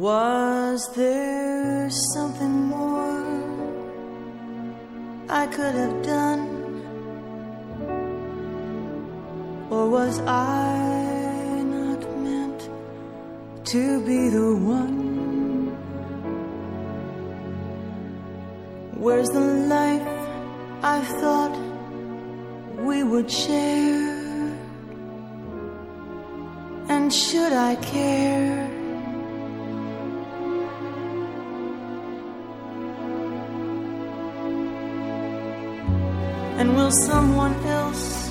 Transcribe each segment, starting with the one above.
Was there something more I could have done? Or was I not meant to be the one? Where's the life I thought we would share? And should I care? And will someone else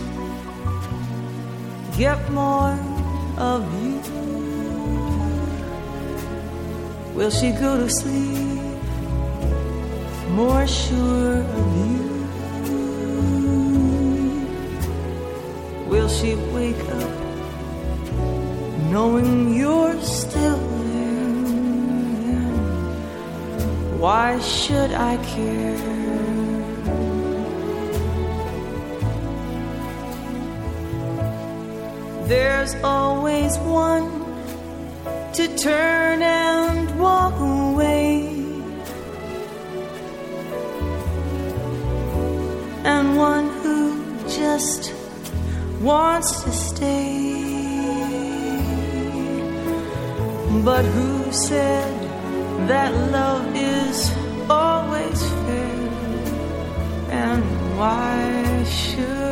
get more of you? Will she go to sleep more sure of you? Will she wake up knowing you're still there? Why should I care? There's always one to turn and walk away, and one who just wants to stay. But who said that love is always fair? And why should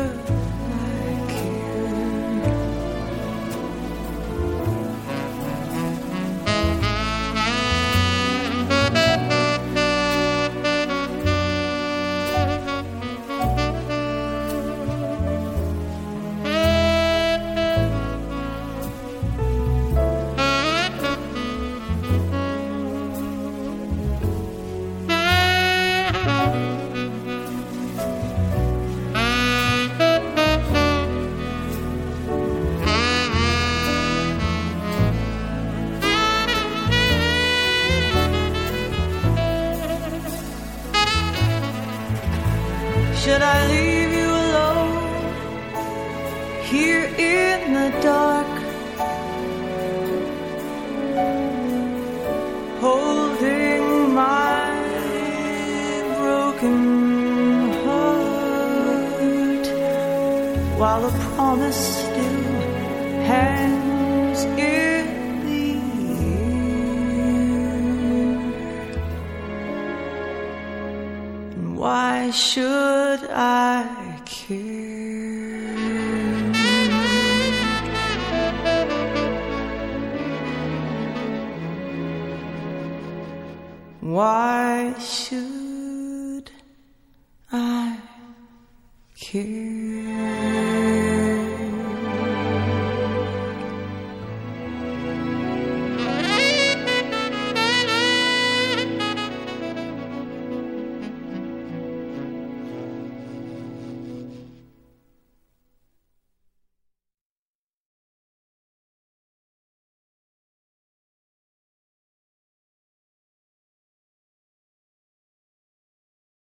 Should I leave you alone here in the dark? Holding my broken heart while a promise still hangs why should I care? Why should I care?